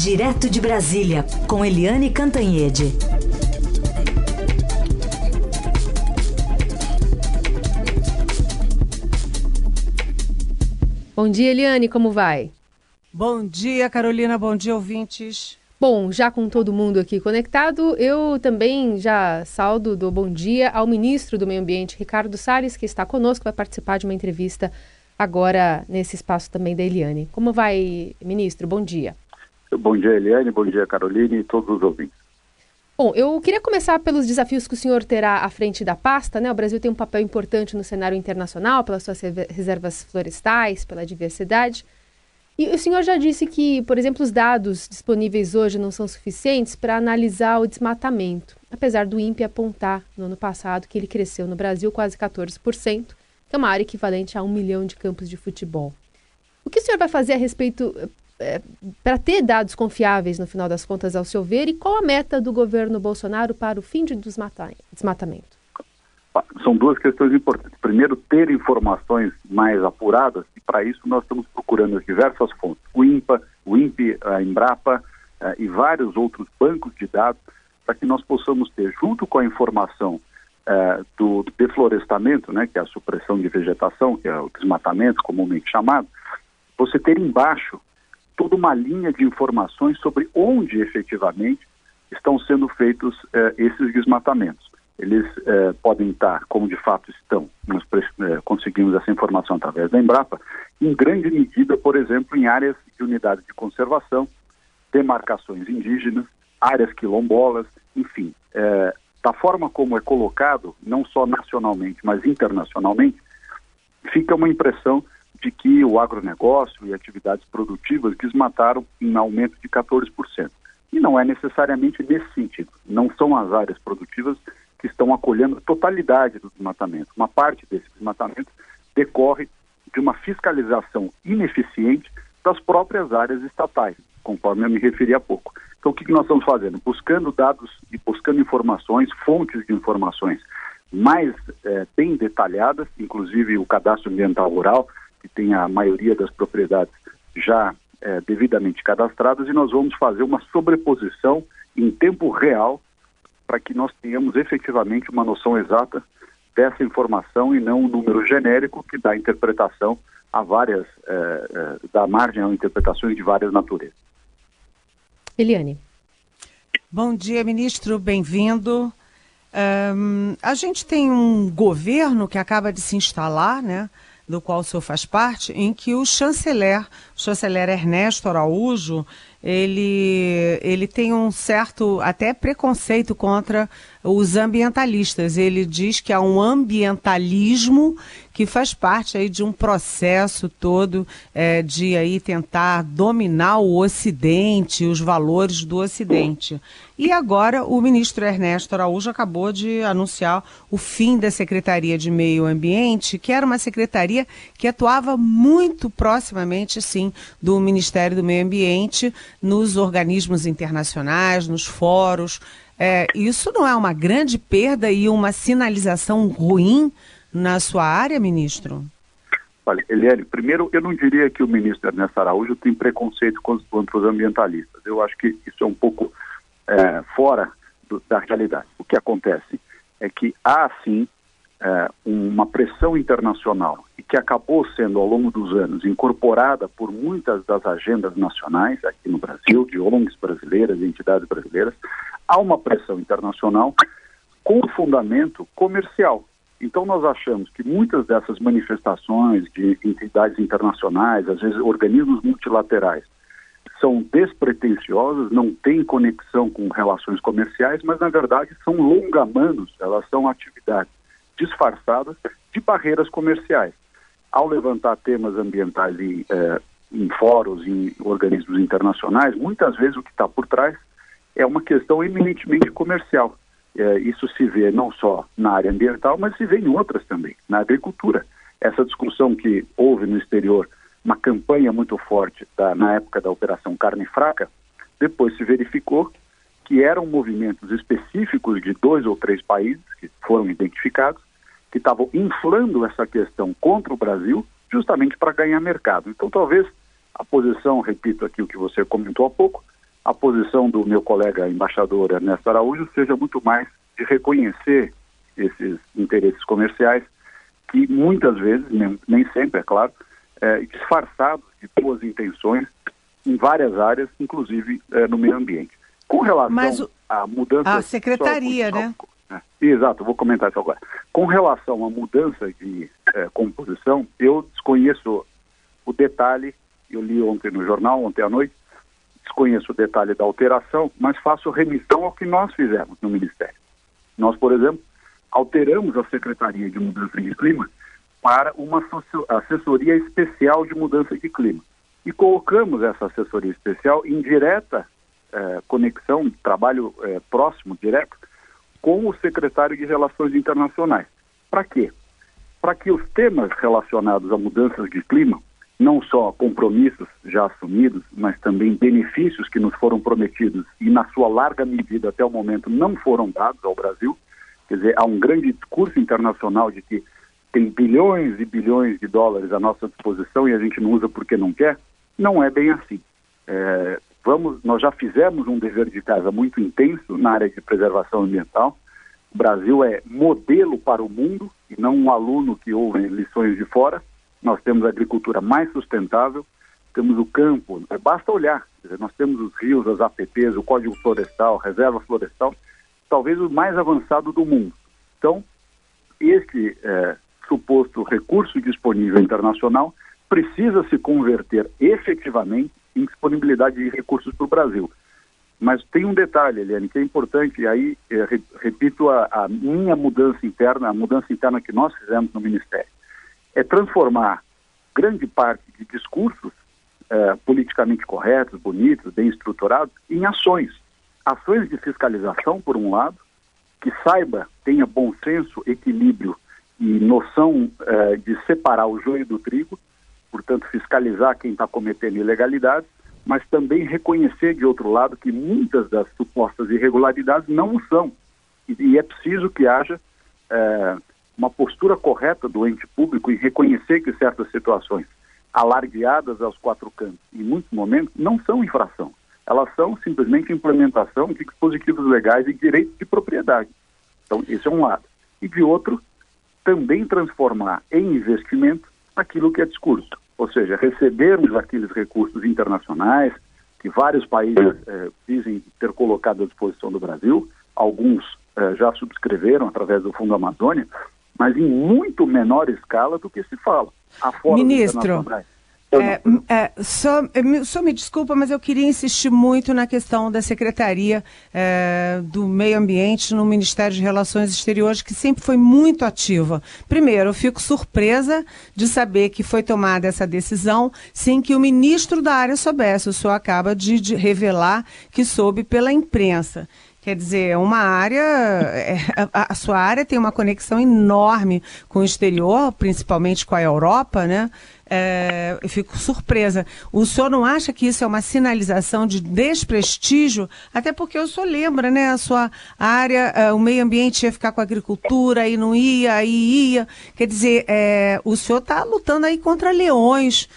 Direto de Brasília, com Eliane Cantanhede. Bom dia, Eliane, como vai? Bom dia, Carolina, bom dia, ouvintes. Bom, já com todo mundo aqui conectado, eu também já saldo do bom dia ao ministro do Meio Ambiente, Ricardo Salles, que está conosco, vai participar de uma entrevista agora nesse espaço também da Eliane. Como vai, ministro? Bom dia. Bom dia, Eliane, bom dia, Carolina e todos os ouvintes. Bom, eu queria começar pelos desafios que o senhor terá à frente da pasta, né? O Brasil tem um papel importante no cenário internacional pelas suas reservas florestais, pela diversidade. E o senhor já disse que, por exemplo, os dados disponíveis hoje não são suficientes para analisar o desmatamento, apesar do INPE apontar no ano passado que ele cresceu no Brasil quase 14%, que é uma área equivalente a um milhão de campos de futebol. O que o senhor vai fazer a respeito é, para ter dados confiáveis no final das contas, ao seu ver, e qual a meta do governo Bolsonaro para o fim de desmatamento? São duas questões importantes. Primeiro, ter informações mais apuradas, e para isso nós estamos procurando as diversas fontes, o INPA, o INPE, a Embrapa uh, e vários outros bancos de dados, para que nós possamos ter, junto com a informação do, do deflorestamento, né, que é a supressão de vegetação, que é o desmatamento comumente chamado, você ter embaixo toda uma linha de informações sobre onde efetivamente estão sendo feitos eh, esses desmatamentos. Eles eh, podem estar, como de fato estão, nós eh, conseguimos essa informação através da Embrapa, em grande medida, por exemplo, em áreas de unidades de conservação, demarcações indígenas, áreas quilombolas, enfim. da forma como é colocado, não só nacionalmente, mas internacionalmente, fica uma impressão de que o agronegócio e atividades produtivas desmataram em aumento de 14%. E não é necessariamente nesse sentido. Não são as áreas produtivas que estão acolhendo a totalidade do desmatamento. Uma parte desse desmatamento decorre de uma fiscalização ineficiente das próprias áreas estatais, conforme eu me referi há pouco. Então, o que nós estamos fazendo? Buscando dados e buscando informações, fontes de informações mais eh, bem detalhadas, inclusive o cadastro ambiental rural, que tem a maioria das propriedades já é, devidamente cadastradas, e nós vamos fazer uma sobreposição em tempo real para que nós tenhamos efetivamente uma noção exata dessa informação e não um número genérico que dá interpretação a várias, é, é, dá margem a interpretações de várias naturezas. Eliane. Bom dia, ministro, bem-vindo. Um, a gente tem um governo que acaba de se instalar, né? Do qual o senhor faz parte, em que o chanceler, o chanceler Ernesto Araújo, ele, ele tem um certo até preconceito contra os ambientalistas. Ele diz que há um ambientalismo que faz parte aí de um processo todo é, de aí tentar dominar o Ocidente, os valores do Ocidente. E agora o ministro Ernesto Araújo acabou de anunciar o fim da Secretaria de Meio Ambiente, que era uma secretaria que atuava muito proximamente, sim, do Ministério do Meio Ambiente, nos organismos internacionais, nos fóruns. É, isso não é uma grande perda e uma sinalização ruim na sua área, ministro? Olha, Eliane, primeiro, eu não diria que o ministro Ernesto Araújo tem preconceito contra os ambientalistas. Eu acho que isso é um pouco é, fora do, da realidade. O que acontece é que há, sim, é, uma pressão internacional e que acabou sendo, ao longo dos anos, incorporada por muitas das agendas nacionais aqui no Brasil, de ONGs brasileiras, entidades brasileiras, há uma pressão internacional com fundamento comercial. Então, nós achamos que muitas dessas manifestações de entidades internacionais, às vezes organismos multilaterais, são despretensiosas, não têm conexão com relações comerciais, mas, na verdade, são longamanos, elas são atividades disfarçadas de barreiras comerciais. Ao levantar temas ambientais em, eh, em fóruns, em organismos internacionais, muitas vezes o que está por trás é uma questão eminentemente comercial. É, isso se vê não só na área ambiental, mas se vê em outras também, na agricultura. Essa discussão que houve no exterior, uma campanha muito forte da, na época da Operação Carne Fraca, depois se verificou que eram movimentos específicos de dois ou três países que foram identificados, que estavam inflando essa questão contra o Brasil, justamente para ganhar mercado. Então, talvez a posição, repito aqui o que você comentou há pouco, a posição do meu colega embaixador Ernesto Araújo seja muito mais de reconhecer esses interesses comerciais que muitas vezes, nem, nem sempre, é claro, é, disfarçados de boas intenções em várias áreas, inclusive é, no meio ambiente. Com relação à mudança... A secretaria, né? É, exato, vou comentar isso agora. Com relação à mudança de é, composição, eu desconheço o detalhe, eu li ontem no jornal, ontem à noite, desconheço o detalhe da alteração, mas faço remissão ao que nós fizemos no Ministério. Nós, por exemplo, alteramos a Secretaria de Mudança de Clima para uma assessoria especial de mudança de clima. E colocamos essa assessoria especial em direta eh, conexão, trabalho próximo, direto, com o secretário de Relações Internacionais. Para quê? Para que os temas relacionados a mudanças de clima, não só compromissos já assumidos, mas também benefícios que nos foram prometidos e, na sua larga medida, até o momento, não foram dados ao Brasil, Quer dizer, há um grande discurso internacional de que tem bilhões e bilhões de dólares à nossa disposição e a gente não usa porque não quer. Não é bem assim. É, vamos, nós já fizemos um dever de casa muito intenso na área de preservação ambiental. O Brasil é modelo para o mundo e não um aluno que ouve lições de fora. Nós temos a agricultura mais sustentável, temos o campo, basta olhar. Dizer, nós temos os rios, as APPs, o Código Florestal, Reserva Florestal talvez o mais avançado do mundo. Então, esse é, suposto recurso disponível internacional precisa se converter efetivamente disponibilidade de recursos para o Brasil. Mas tem um detalhe, Eliane, que é importante, e aí é, repito a, a, minha mudança interna, a mudança interna que nós fizemos no Ministério, é transformar grande parte de discursos é, politicamente corretos, bonitos, bem estruturados, em ações ações de fiscalização, por um lado, que saiba, tenha bom senso, equilíbrio e noção eh, de separar o joio do trigo, portanto, fiscalizar quem está cometendo ilegalidades, mas também reconhecer, de outro lado, que muitas das supostas irregularidades não são. E, e é preciso que haja eh, uma postura correta do ente público em reconhecer que certas situações alardeadas aos quatro cantos, em muitos momentos, não são infração elas são simplesmente implementação de dispositivos legais e direitos de propriedade. Então, esse é um lado. E de outro, também transformar em investimento aquilo que é discurso. Ou seja, recebermos aqueles recursos internacionais que vários países eh, dizem ter colocado à disposição do Brasil, alguns eh, já subscreveram através do Fundo Amazônia, mas em muito menor escala do que se fala. Ministro, é, é, só, é, só me desculpa, mas eu queria insistir muito na questão da Secretaria é, do Meio Ambiente no Ministério de Relações Exteriores, que sempre foi muito ativa. Primeiro, eu fico surpresa de saber que foi tomada essa decisão sem que o ministro da área soubesse. O senhor acaba de, de revelar que soube pela imprensa. Quer dizer, uma área, é, a, sua área tem uma conexão enorme com o exterior, principalmente com a Europa, né? É, eu fico surpresa. O senhor não acha que isso é uma sinalização de desprestígio? Até porque o senhor lembra, né? A sua área, é, o meio ambiente ia ficar com a agricultura, aí não ia, aí ia. Quer dizer, é, o senhor está lutando aí contra leões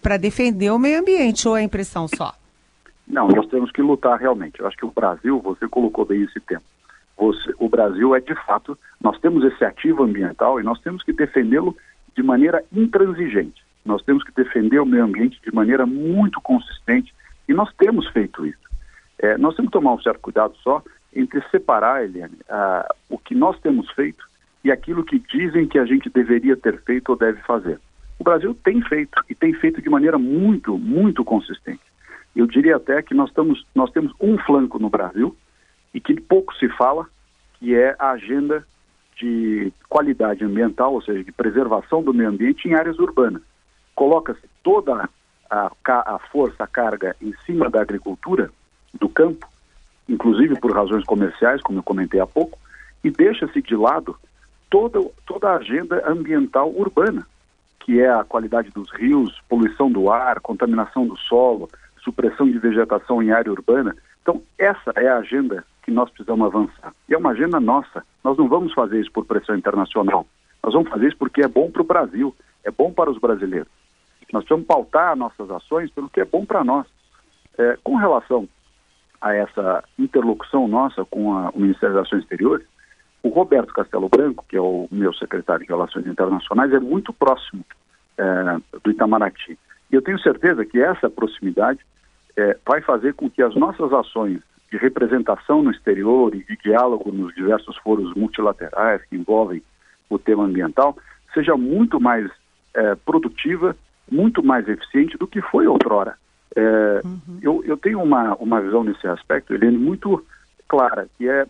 para defender o meio ambiente, ou é impressão só? Não, nós temos que lutar realmente. Eu acho que o Brasil, você colocou bem esse tempo. Você, o Brasil é de fato, nós temos esse ativo ambiental e nós temos que defendê-lo de maneira intransigente. Nós temos que defender o meio ambiente de maneira muito consistente e nós temos feito isso. É, nós temos que tomar um certo cuidado só entre separar, Eliane, o que nós temos feito e aquilo que dizem que a gente deveria ter feito ou deve fazer. O Brasil tem feito e tem feito de maneira muito, muito consistente. Eu diria até que nós, estamos, nós temos um flanco no Brasil e que pouco se fala, que é a agenda de qualidade ambiental, ou seja, de preservação do meio ambiente em áreas urbanas. Coloca-se toda a, a força, a carga em cima da agricultura, do campo, inclusive por razões comerciais, como eu comentei há pouco, e deixa-se de lado toda, toda a agenda ambiental urbana, que é a qualidade dos rios, poluição do ar, contaminação do solo, supressão de vegetação em área urbana. Então, essa é a agenda que nós precisamos avançar. E é uma agenda nossa. Nós não vamos fazer isso por pressão internacional. Nós vamos fazer isso porque é bom para o Brasil, é bom para os brasileiros. Nós precisamos pautar nossas ações pelo que é bom para nós. É, com relação a essa interlocução nossa com a, o Ministério das Ações Exteriores, o Roberto Castelo Branco, que é o meu secretário de Relações Internacionais, é muito próximo é, do Itamaraty. E eu tenho certeza que essa proximidade é, vai fazer com que as nossas ações de representação no exterior e de diálogo nos diversos foros multilaterais que envolvem o tema ambiental seja muito mais é, produtiva, muito mais eficiente do que foi outrora. É, uhum. eu, eu tenho uma, uma visão nesse aspecto, Helene, muito clara, que é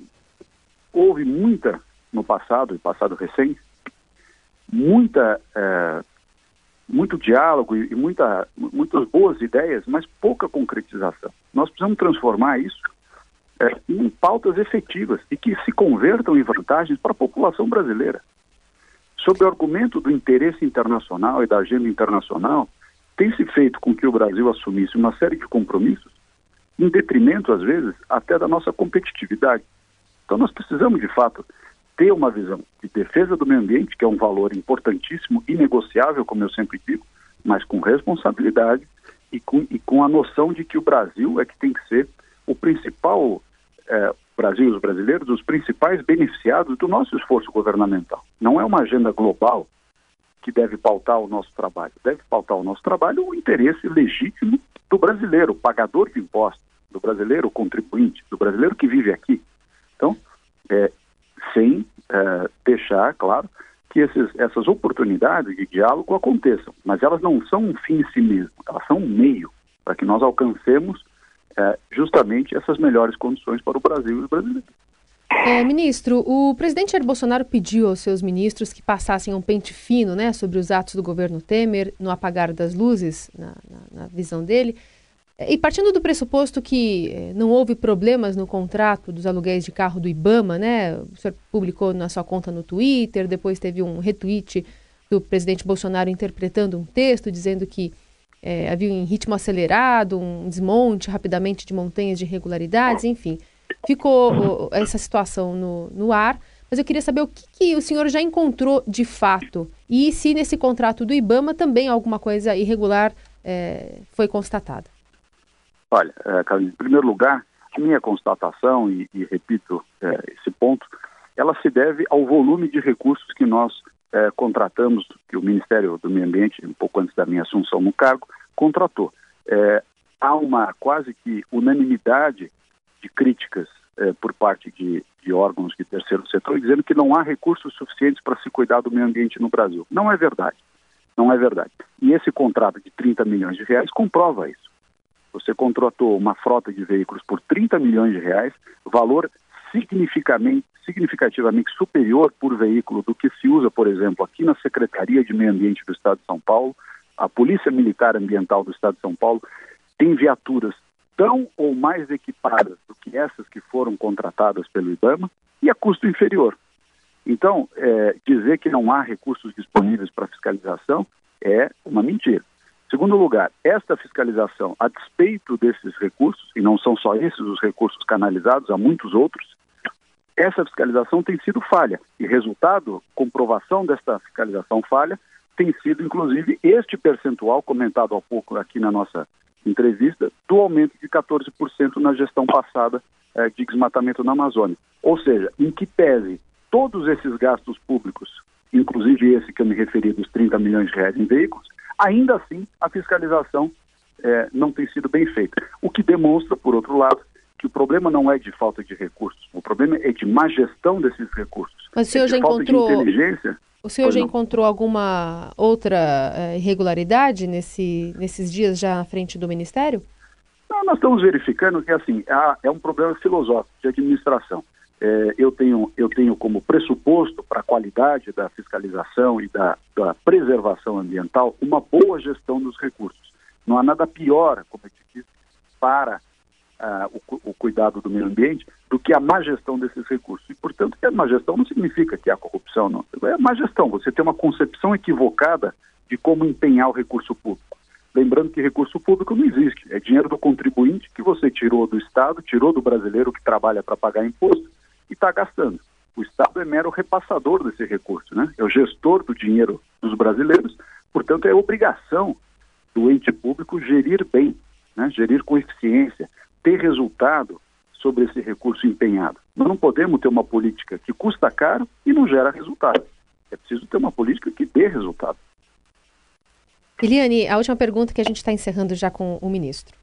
houve muita no passado, e passado recente, muita é, muito diálogo e, muita, muitas boas ideias, mas pouca concretização. Nós precisamos transformar isso é, em pautas efetivas e que se convertam em vantagens para a população brasileira. Sob o argumento do interesse internacional e da agenda internacional, tem se feito com que o Brasil assumisse uma série de compromissos, em detrimento, às vezes, até da nossa competitividade. Então, nós precisamos, de fato, ter uma visão de defesa do meio ambiente, que é um valor importantíssimo, inegociável, como eu sempre digo, mas com responsabilidade e com, e com a noção de que o Brasil é que tem que ser o principal, é, Brasil e os brasileiros, os principais beneficiados do nosso esforço governamental. Não é uma agenda global que deve pautar o nosso trabalho. Deve pautar o nosso trabalho o interesse legítimo do brasileiro, pagador de impostos, do brasileiro contribuinte, do brasileiro que vive aqui. Então, é, sem é, deixar, claro, que esses, essas oportunidades de diálogo aconteçam. Mas elas não são um fim em si mesmo, elas são um meio para que nós alcancemos é, justamente essas melhores condições para o Brasil e os brasileiros. É, ministro, o presidente Jair Bolsonaro pediu aos seus ministros que passassem um pente fino né, sobre os atos do governo Temer no apagar das luzes, na, na, na visão dele. E partindo do pressuposto que eh, não houve problemas no contrato dos aluguéis de carro do Ibama, né? O senhor publicou na sua conta no Twitter, depois teve um retweet do presidente Bolsonaro interpretando um texto dizendo que é, havia um ritmo acelerado, um desmonte rapidamente de montanhas de irregularidades, enfim. Ficou essa situação no, no ar, mas eu queria saber o que, que o senhor já encontrou de fato e se nesse contrato do Ibama também alguma coisa irregular é, foi constatada. Olha, é, Carolina, em primeiro lugar, a minha constatação, e, e repito é, esse ponto, ela se deve ao volume de recursos que nós é, contratamos, que o Ministério do Meio Ambiente, um pouco antes da minha assunção no cargo, contratou. É, há uma quase que unanimidade de críticas por parte de, de, órgãos de terceiro setor dizendo que não há recursos suficientes para se cuidar do meio ambiente no Brasil. Não é verdade. Não é verdade. E esse contrato de 30 milhões de reais comprova isso. Você contratou uma frota de veículos por 30 milhões de reais, valor significativamente, superior por veículo do que se usa, por exemplo, aqui na Secretaria de Meio Ambiente do Estado de São Paulo, a Polícia Militar Ambiental do Estado de São Paulo tem viaturas tão ou mais equipadas do que essas que foram contratadas pelo IBAMA e a custo inferior. Então, é, dizer que não há recursos disponíveis para fiscalização é uma mentira. Segundo lugar, esta fiscalização, a despeito desses recursos, e não são só esses os recursos canalizados, há muitos outros, essa fiscalização tem sido falha. E resultado, comprovação desta fiscalização falha, tem sido, inclusive, este percentual comentado há pouco aqui na nossa entrevista, do aumento de 14% na gestão passada eh, de desmatamento na Amazônia. Ou seja, em que pese todos esses gastos públicos, inclusive esse que eu me referi dos 30 milhões de reais em veículos, ainda assim a fiscalização é, não tem sido bem feita. O que demonstra, por outro lado, que o problema não é de falta de recursos, o problema é de má gestão desses recursos. Mas o senhor é já encontrou. O senhor já encontrou alguma outra é, irregularidade nesse, nesses dias já à frente do Ministério? Não, nós estamos verificando que assim é um problema filosófico de administração é, eu, tenho, eu tenho como pressuposto para a qualidade da fiscalização e da, da, preservação ambiental uma boa gestão dos recursos. Não há nada pior, como eu te disse, para uh, o, o, cuidado do meio ambiente do que a má gestão desses recursos. E, portanto, que a má gestão não significa que há corrupção, não. É a má gestão, você tem uma concepção equivocada de como empenhar o recurso público. Lembrando que recurso público não existe, é dinheiro do contribuinte que você tirou do Estado, tirou do brasileiro que trabalha para pagar imposto e está gastando. O Estado é mero repassador desse recurso, né? É o gestor do dinheiro dos brasileiros, portanto é obrigação do ente público gerir bem né? gerir com eficiência, ter resultado sobre esse recurso empenhado. Nós não podemos ter uma política que custa caro e não gera resultado. É preciso ter uma política que dê resultado. Eliane, a última pergunta que a gente está encerrando já com o ministro.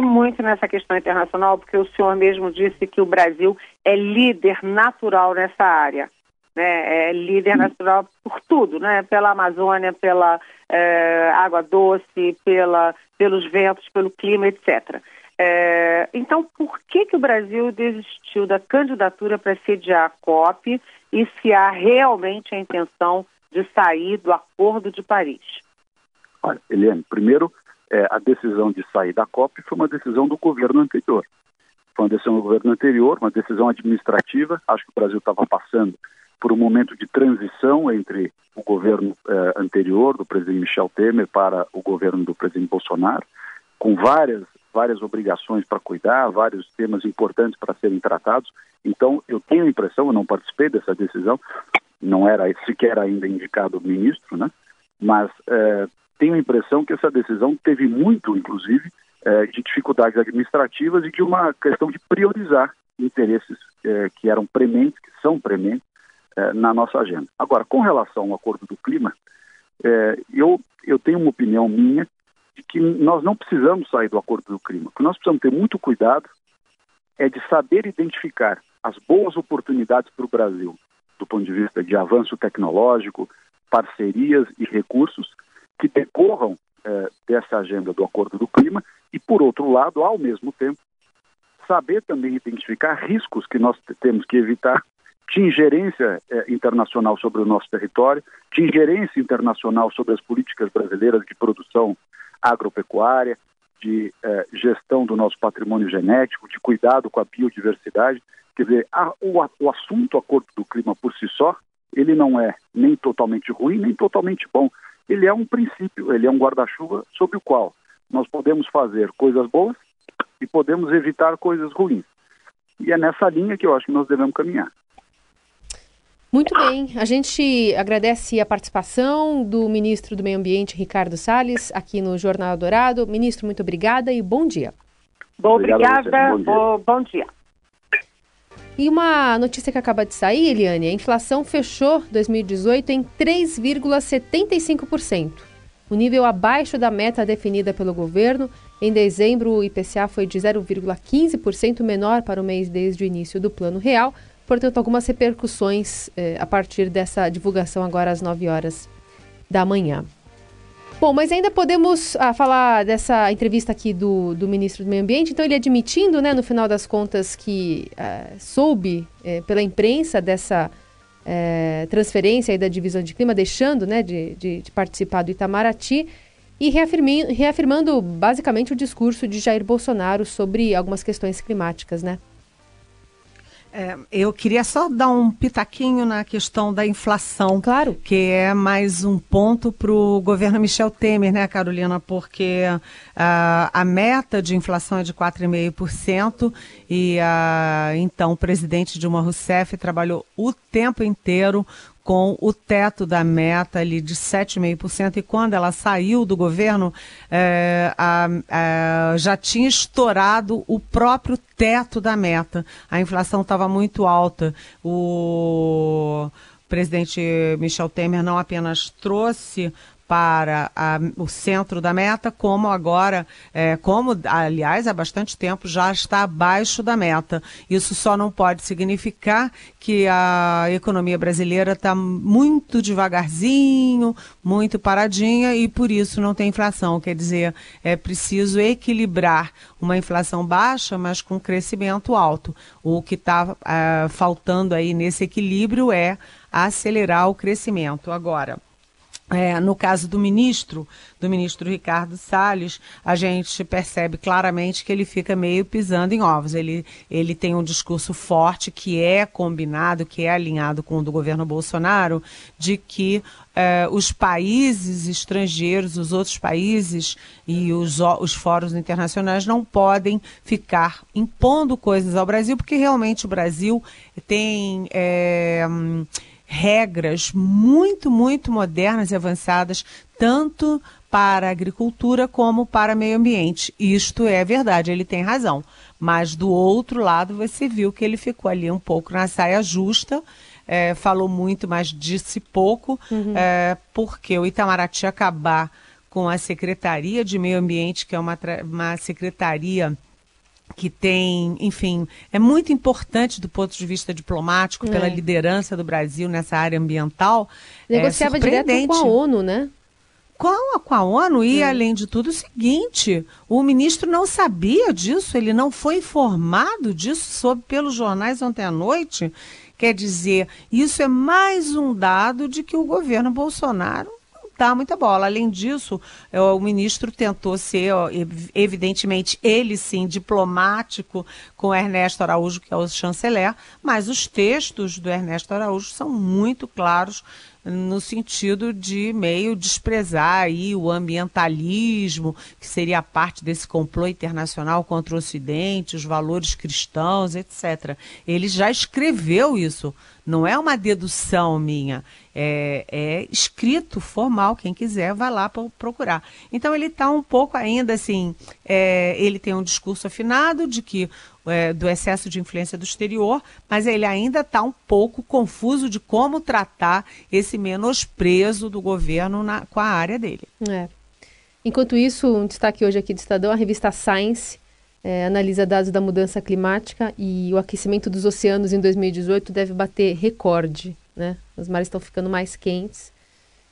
Muito nessa questão internacional, porque o senhor mesmo disse que o Brasil é líder natural nessa área. Né? É líder natural por tudo, né? pela Amazônia, pela é, água doce, pela, pelos ventos, pelo clima, etc. É, então, por que, que o Brasil desistiu da candidatura para sediar a COP e se há realmente a intenção de sair do Acordo de Paris? Olha, Eliane, primeiro, é, a decisão de sair da COP foi uma decisão do governo anterior. Foi uma decisão do governo anterior, uma decisão administrativa. Acho que o Brasil estava passando por um momento de transição entre o governo eh, anterior, do presidente Michel Temer, para o governo do presidente Bolsonaro, com várias, várias obrigações para cuidar, vários temas importantes para serem tratados. Então, eu tenho a impressão, eu não participei dessa decisão, não era sequer ainda indicado o ministro, né? mas eh, tenho a impressão que essa decisão teve muito, inclusive, eh, de dificuldades administrativas e de uma questão de priorizar interesses eh, que eram prementes, que são prementes, eh, na nossa agenda. Agora, com relação ao acordo do clima, eu, eu tenho uma opinião minha de que nós não precisamos sair do acordo do clima. O que nós precisamos ter muito cuidado é de saber identificar as boas oportunidades para o Brasil, do ponto de vista de avanço tecnológico, parcerias e recursos, decorram é, dessa agenda do Acordo do Clima e, por outro lado, ao mesmo tempo, saber também identificar riscos que nós temos que evitar de ingerência é, internacional sobre o nosso território, de ingerência internacional sobre as políticas brasileiras de produção agropecuária, de é, gestão do nosso patrimônio genético, de cuidado com a biodiversidade. Quer dizer, a, o, o assunto Acordo do Clima por si só, ele não é nem totalmente ruim, nem totalmente bom ele é um princípio, ele é um guarda-chuva sobre o qual nós podemos fazer coisas boas e podemos evitar coisas ruins. E é nessa linha que eu acho que nós devemos caminhar. Muito bem, a gente agradece a participação do ministro do Meio Ambiente, Ricardo Salles, aqui no Jornal Dourado. Ministro, muito obrigada e bom dia. Bom, obrigada, bom dia. bom dia. E uma notícia que acaba de sair, Eliane, a inflação fechou 2018 em 3,75%, o um nível abaixo da meta definida pelo governo. Em dezembro, o IPCA foi de 0,15% menor para o mês desde o início do Plano Real, portanto, algumas repercussões eh, a partir dessa divulgação agora às 9 horas da manhã. Bom, mas ainda podemos ah, falar dessa entrevista aqui do, do ministro do Meio Ambiente. Então, ele admitindo, né, no final das contas, que ah, soube eh, pela imprensa dessa eh, transferência da divisão de clima, deixando né, de, de, de participar do Itamaraty e reafirmando basicamente o discurso de Jair Bolsonaro sobre algumas questões climáticas, né? É, eu queria só dar um pitaquinho na questão da inflação. Claro. Que é mais um ponto para o governo Michel Temer, né, Carolina? Porque uh, a meta de inflação é de 4,5% e uh, então o presidente Dilma Rousseff trabalhou o tempo inteiro com o teto da meta ali de 7,5%, e quando ela saiu do governo, é, a, a, já tinha estourado o próprio teto da meta. A inflação estava muito alta. O presidente Michel Temer não apenas trouxe para a, o centro da meta, como agora, é, como aliás há bastante tempo já está abaixo da meta. Isso só não pode significar que a economia brasileira está muito devagarzinho, muito paradinha e por isso não tem inflação. Quer dizer, é preciso equilibrar uma inflação baixa, mas com crescimento alto. O que está é, faltando aí nesse equilíbrio é acelerar o crescimento. Agora, é, no caso do ministro, do ministro Ricardo Salles, a gente percebe claramente que ele fica meio pisando em ovos. Ele, ele tem um discurso forte que é combinado, que é alinhado com o do governo Bolsonaro, de que é, os países estrangeiros, os outros países e os, os fóruns internacionais não podem ficar impondo coisas ao Brasil, porque realmente o Brasil tem. É, regras muito, muito modernas e avançadas, tanto para a agricultura como para o meio ambiente. Isto é verdade, ele tem razão. Mas do outro lado, você viu que ele ficou ali um pouco na saia justa, é, falou muito, mas disse pouco, uhum. é, porque o Itamaraty acabar com a Secretaria de Meio Ambiente, que é uma, uma secretaria que tem, enfim, é muito importante do ponto de vista diplomático, é. pela liderança do Brasil nessa área ambiental. É Negociava é direto com a ONU, né? Com a, com a ONU e, é. além de tudo, o seguinte: o ministro não sabia disso, ele não foi informado disso sob pelos jornais ontem à noite. Quer dizer, isso é mais um dado de que o governo Bolsonaro dá muita bola. Além disso, é, o ministro tentou ser, evidentemente, ele sim, diplomático com Ernesto Araújo, que é o chanceler, mas os textos do Ernesto Araújo são muito claros no sentido de meio desprezar aí o ambientalismo, que seria parte desse complô internacional contra o Ocidente, os valores cristãos, etc. Ele já escreveu isso, não é uma dedução minha, é, é escrito, formal, quem quiser vai lá procurar. Então ele está um pouco ainda assim, é, ele tem um discurso afinado de que é, do excesso de influência do exterior, mas ele ainda está um pouco confuso de como tratar esse menosprezo do governo na, com a área dele. É. Enquanto isso, um destaque hoje aqui do Estadão, a revista Science é, analisa dados da mudança climática e o aquecimento dos oceanos em 2018 deve bater recorde. Né? Os mares estão ficando mais quentes,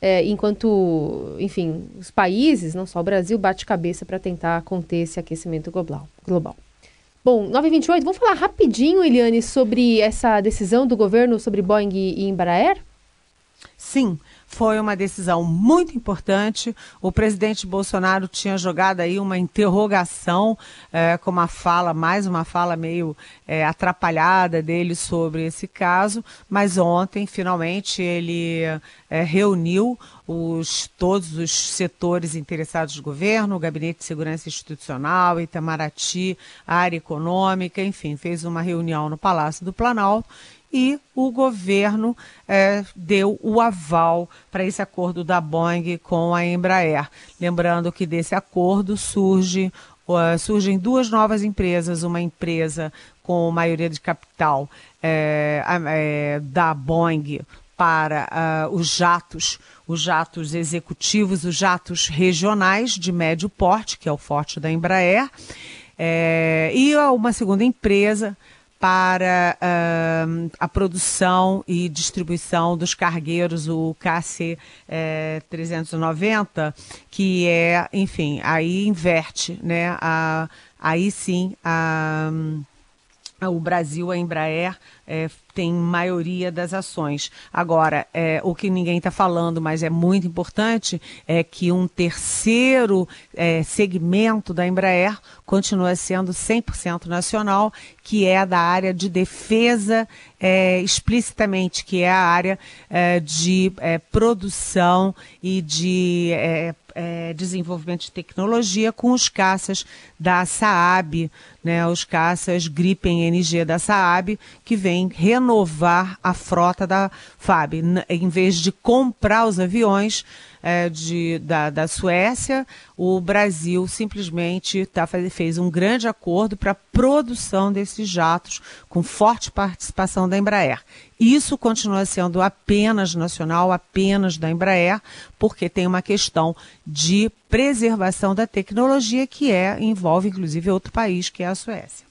é, enquanto, enfim, os países, não só o Brasil, bate cabeça para tentar conter esse aquecimento global. global. Bom, 9h28, vamos falar rapidinho, Eliane, sobre essa decisão do governo sobre Boeing e Embraer? Sim, foi uma decisão muito importante. O presidente Bolsonaro tinha jogado aí uma interrogação é, com uma fala, mais uma fala meio é, atrapalhada dele sobre esse caso, mas ontem, finalmente, ele é, reuniu os, todos os setores interessados do governo, o Gabinete de Segurança Institucional, Itamaraty, a área econômica, enfim, fez uma reunião no Palácio do Planalto e o governo é, deu o aval para esse acordo da Boeing com a Embraer. Lembrando que desse acordo surge, uh, surgem duas novas empresas, uma empresa com maioria de capital é, é, da Boeing para uh, os jatos, os jatos executivos, os jatos regionais de médio porte, que é o forte da Embraer, é, e uma segunda empresa para uh, a produção e distribuição dos cargueiros, o KC é, 390, que é, enfim, aí inverte, né? A, aí sim a, a, o Brasil, a Embraer, é, tem maioria das ações. Agora, é, o que ninguém está falando, mas é muito importante, é que um terceiro é, segmento da Embraer continua sendo 100% nacional, que é da área de defesa é, explicitamente, que é a área é, de é, produção e de desenvolvimento de tecnologia com os caças da Saab, né, os caças Gripen NG da Saab, que vem renovar a frota da FAB. Em vez de comprar os aviões é, de, da, da Suécia, o Brasil simplesmente tá, fez um grande acordo para a produção desses jatos, com forte participação da Embraer. Isso continua sendo apenas nacional, apenas da Embraer, porque tem uma questão de preservação da tecnologia que é envolve inclusive outro país, que é a Suécia.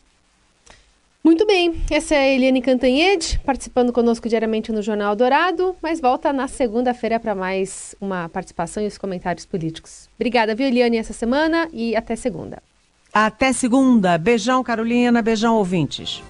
Muito bem, essa é a Eliane Cantanhede, participando conosco diariamente no Jornal Dourado, mas volta na segunda-feira para mais uma participação e os comentários políticos. Obrigada, viu, Eliane, essa semana e até segunda. Até segunda. Beijão, Carolina. Beijão, ouvintes.